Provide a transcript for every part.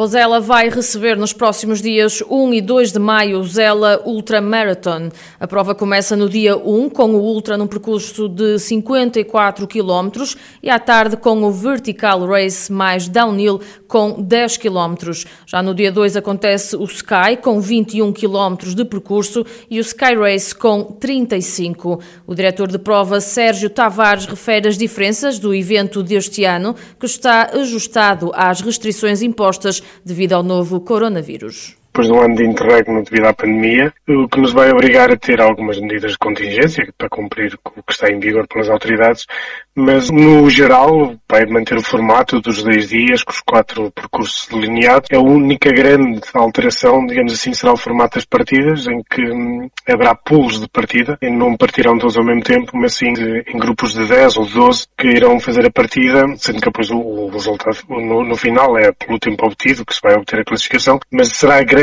Vozela vai receber nos próximos dias 1 e 2 de maio o Zela Ultra Marathon. A prova começa no dia 1 com o Ultra num percurso de 54 km e à tarde com o Vertical Race mais Downhill com 10 km. Já no dia 2 acontece o Sky com 21 km de percurso e o Sky Race com 35. O diretor de prova Sérgio Tavares refere as diferenças do evento deste ano, que está ajustado às restrições impostas devido ao novo coronavírus depois de um ano de interregno devido à pandemia, o que nos vai obrigar a ter algumas medidas de contingência para cumprir o que está em vigor pelas autoridades, mas no geral vai manter o formato dos 10 dias com os quatro percursos delineados. A única grande alteração, digamos assim, será o formato das partidas, em que hum, haverá pools de partida, e não partirão todos ao mesmo tempo, mas sim de, em grupos de 10 ou 12 que irão fazer a partida, sendo que depois o, o resultado no, no, final é pelo tempo obtido que se vai obter a classificação, mas será grande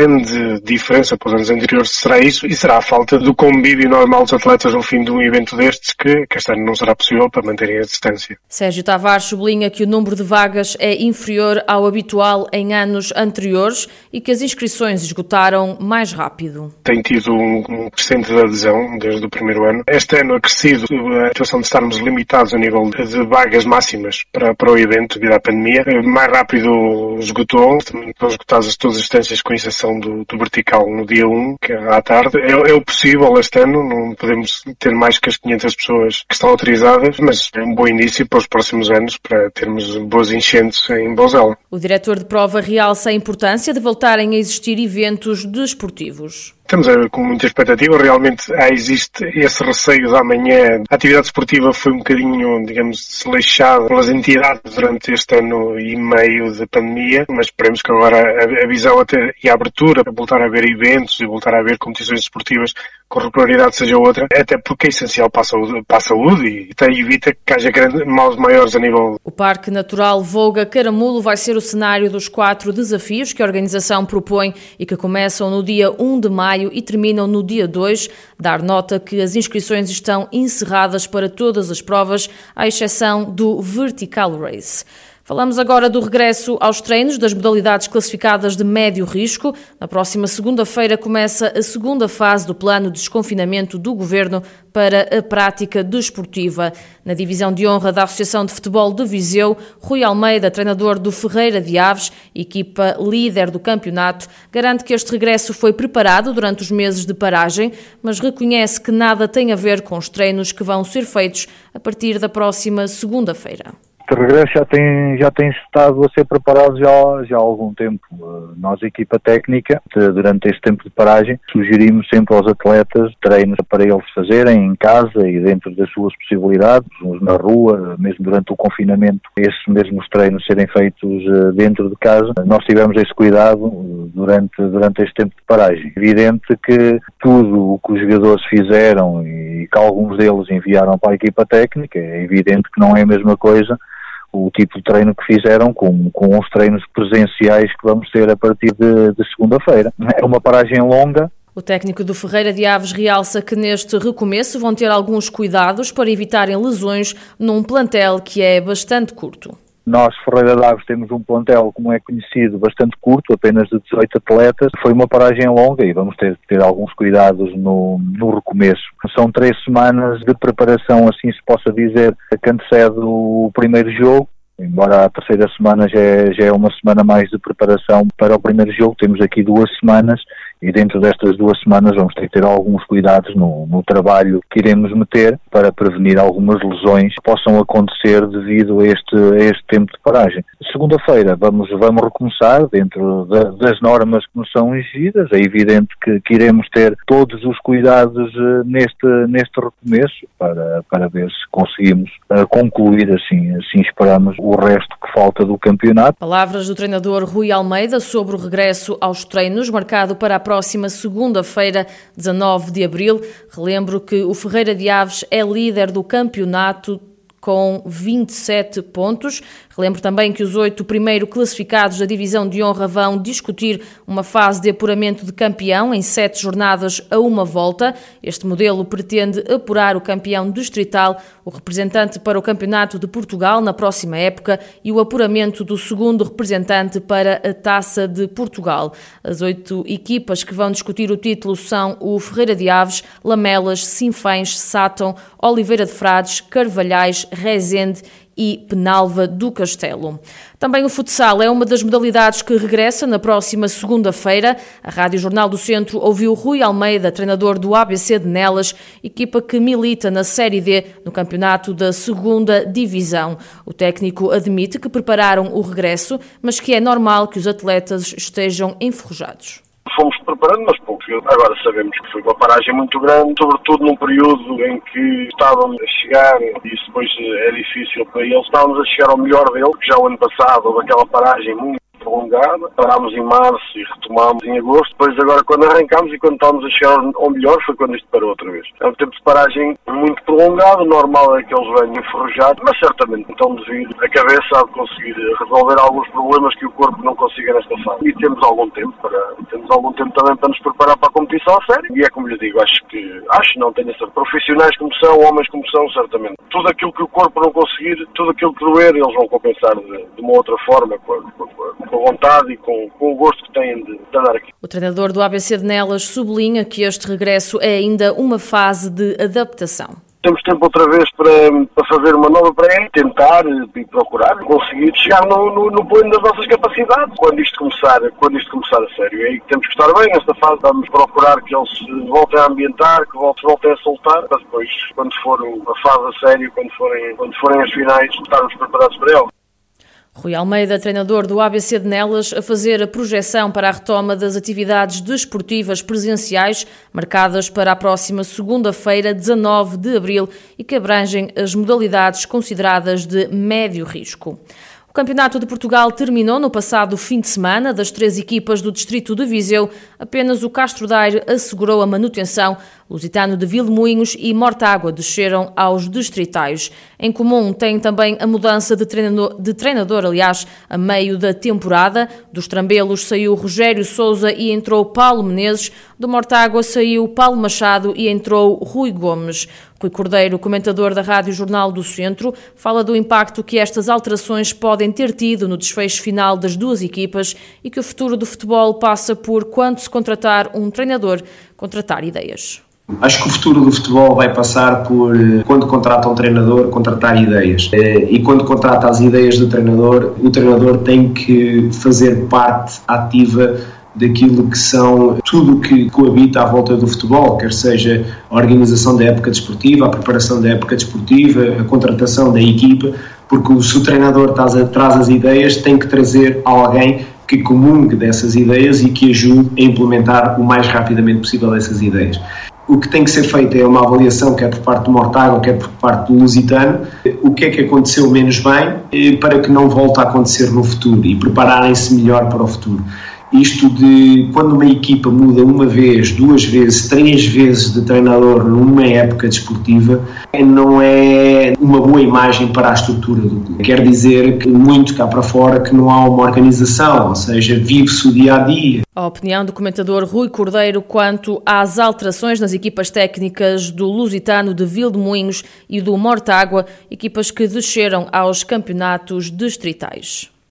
diferença para os anos anteriores será isso e será a falta do convívio normal dos atletas no fim de um evento destes que, que este ano não será possível para manterem a distância. Sérgio Tavares sublinha que o número de vagas é inferior ao habitual em anos anteriores e que as inscrições esgotaram mais rápido. Tem tido um, um crescente de adesão desde o primeiro ano. Este ano acrescido a situação de estarmos limitados a nível de vagas máximas para, para o evento devido à pandemia. Mais rápido esgotou, estão esgotadas todas as distâncias com exceção do, do vertical no dia 1, que é à tarde. É, é o possível este ano, não podemos ter mais que as 500 pessoas que estão autorizadas, mas é um bom início para os próximos anos para termos boas enchentes em Bozela. O diretor de prova realça a importância de voltarem a existir eventos desportivos. Estamos com muita expectativa, realmente ah, existe esse receio da manhã. A atividade esportiva foi um bocadinho, digamos, desleixada pelas entidades durante este ano e meio de pandemia, mas esperemos que agora a, visão até, e a abertura para voltar a haver eventos e voltar a haver competições esportivas com regularidade seja outra, até porque é essencial para a saúde, para a saúde e até evita que haja grandes, males maiores a nível. O Parque Natural Volga Caramulo vai ser o cenário dos quatro desafios que a organização propõe e que começam no dia 1 de maio maio e terminam no dia 2. Dar nota que as inscrições estão encerradas para todas as provas, à exceção do Vertical Race. Falamos agora do regresso aos treinos das modalidades classificadas de médio risco. Na próxima segunda-feira começa a segunda fase do plano de desconfinamento do governo para a prática desportiva. Na divisão de honra da Associação de Futebol de Viseu, Rui Almeida, treinador do Ferreira de Aves, equipa líder do campeonato, garante que este regresso foi preparado durante os meses de paragem, mas reconhece que nada tem a ver com os treinos que vão ser feitos a partir da próxima segunda-feira este regresso já tem, já tem estado a ser preparado já, já há algum tempo. Eh, nós, equipa técnica, durante este tempo de paragem, sugerimos sempre aos atletas treinos para eles fazerem em casa e dentro das suas possibilidades, uns na rua, mesmo durante o confinamento, esses mesmos treinos serem feitos eh, dentro de casa. Nós tivemos esse cuidado eh, durante, durante este tempo de paragem. Evidente que tudo o que os jogadores fizeram e que alguns deles enviaram para a equipa técnica, é evidente que não é a mesma coisa o tipo de treino que fizeram com, com os treinos presenciais que vamos ter a partir de, de segunda-feira. É uma paragem longa, o técnico do Ferreira de Aves realça que neste recomeço vão ter alguns cuidados para evitarem lesões num plantel que é bastante curto. Nós, Ferreira de Aves, temos um plantel, como é conhecido, bastante curto, apenas de 18 atletas. Foi uma paragem longa e vamos ter que ter alguns cuidados no, no recomeço. São três semanas de preparação, assim se possa dizer, que antecede o primeiro jogo embora a terceira semana já é, já é, uma semana mais de preparação para o primeiro jogo, temos aqui duas semanas e dentro destas duas semanas vamos ter que ter alguns cuidados no, no trabalho que iremos meter para prevenir algumas lesões que possam acontecer devido a este, a este tempo de paragem. Segunda-feira vamos, vamos recomeçar dentro da, das normas que nos são exigidas. É evidente que, que iremos ter todos os cuidados uh, neste, neste recomeço para, para ver se conseguimos uh, concluir assim, assim esperamos o resto que falta do campeonato. Palavras do treinador Rui Almeida sobre o regresso aos treinos marcado para a próxima segunda-feira, 19 de abril. Relembro que o Ferreira de Aves é líder do campeonato com 27 pontos. Relembro também que os oito primeiros classificados da divisão de honra vão discutir uma fase de apuramento de campeão em sete jornadas a uma volta. Este modelo pretende apurar o campeão distrital, o representante para o Campeonato de Portugal na próxima época e o apuramento do segundo representante para a Taça de Portugal. As oito equipas que vão discutir o título são o Ferreira de Aves, Lamelas, Sinfães, Sátão, Oliveira de Frades, Carvalhais, Rezende e Penalva do Castelo. Também o futsal é uma das modalidades que regressa na próxima segunda-feira. A Rádio Jornal do Centro ouviu Rui Almeida, treinador do ABC de Nelas, equipa que milita na Série D no campeonato da segunda divisão. O técnico admite que prepararam o regresso, mas que é normal que os atletas estejam enferrujados fomos preparando, mas pouco. Agora sabemos que foi uma paragem muito grande, sobretudo num período em que estávamos a chegar, e isso depois é difícil para eles, estávamos a chegar ao melhor dele, que já o ano passado houve aquela paragem muito prolongada. Parámos em março e retomámos em agosto. Depois, agora, quando arrancámos e quando estávamos a chegar ao melhor, foi quando isto parou outra vez. É um tempo de paragem muito prolongado. Normal é que eles venham enferrujados, mas certamente estão de vir a cabeça a conseguir resolver alguns problemas que o corpo não consiga nesta fase. E temos algum tempo para, temos algum tempo também para nos preparar para a competição a sério. E é como lhe digo, acho que, acho não, tenho certeza, profissionais como são, homens como são, certamente. Tudo aquilo que o corpo não conseguir, tudo aquilo que doer, eles vão compensar de, de uma outra forma, com, com, com vontade e com, com o gosto que têm de, de andar aqui. O treinador do ABC de Nelas sublinha que este regresso é ainda uma fase de adaptação temos tempo outra vez para, para fazer uma nova pré, tentar e procurar conseguir chegar no, no, no plano das nossas capacidades. Quando isto começar, quando isto começar a sério, é aí que temos que estar bem. Nesta fase vamos procurar que eles voltem a ambientar, que voltem a soltar, para depois, quando for a fase a sério, quando forem, quando forem as finais, estarmos preparados para elas. Rui Almeida, treinador do ABC de Nelas, a fazer a projeção para a retoma das atividades desportivas presenciais, marcadas para a próxima segunda-feira, 19 de abril, e que abrangem as modalidades consideradas de médio risco. O Campeonato de Portugal terminou no passado fim de semana. Das três equipas do Distrito de Viseu, apenas o Castro Daire assegurou a manutenção. Lusitano de Vilmoinhos e Mortágua desceram aos distritais. Em comum tem também a mudança de treinador, de treinador, aliás, a meio da temporada. Dos Trambelos saiu Rogério Souza e entrou Paulo Menezes. Do Mortágua saiu Paulo Machado e entrou Rui Gomes. Rui Cordeiro, comentador da Rádio Jornal do Centro, fala do impacto que estas alterações podem ter tido no desfecho final das duas equipas e que o futuro do futebol passa por, quando se contratar um treinador, contratar ideias. Acho que o futuro do futebol vai passar por, eh, quando contrata um treinador, contratar ideias. Eh, e quando contrata as ideias do treinador, o treinador tem que fazer parte ativa daquilo que são tudo que coabita à volta do futebol, quer seja a organização da época desportiva, a preparação da época desportiva, a contratação da equipa, porque se o treinador traz, traz as ideias, tem que trazer alguém que comungue dessas ideias e que ajude a implementar o mais rapidamente possível essas ideias o que tem que ser feito é uma avaliação, quer por parte do Mortágua, quer por parte do Lusitano, o que é que aconteceu menos bem eh, para que não volte a acontecer no futuro e prepararem-se melhor para o futuro. Isto de quando uma equipa muda uma vez, duas vezes, três vezes de treinador numa época desportiva, não é uma boa imagem para a estrutura do clube. Quer dizer que muito cá para fora que não há uma organização, ou seja, vive-se o dia a dia. A opinião do comentador Rui Cordeiro quanto às alterações nas equipas técnicas do Lusitano de Vildemunhos e do Mortágua, equipas que desceram aos campeonatos distritais.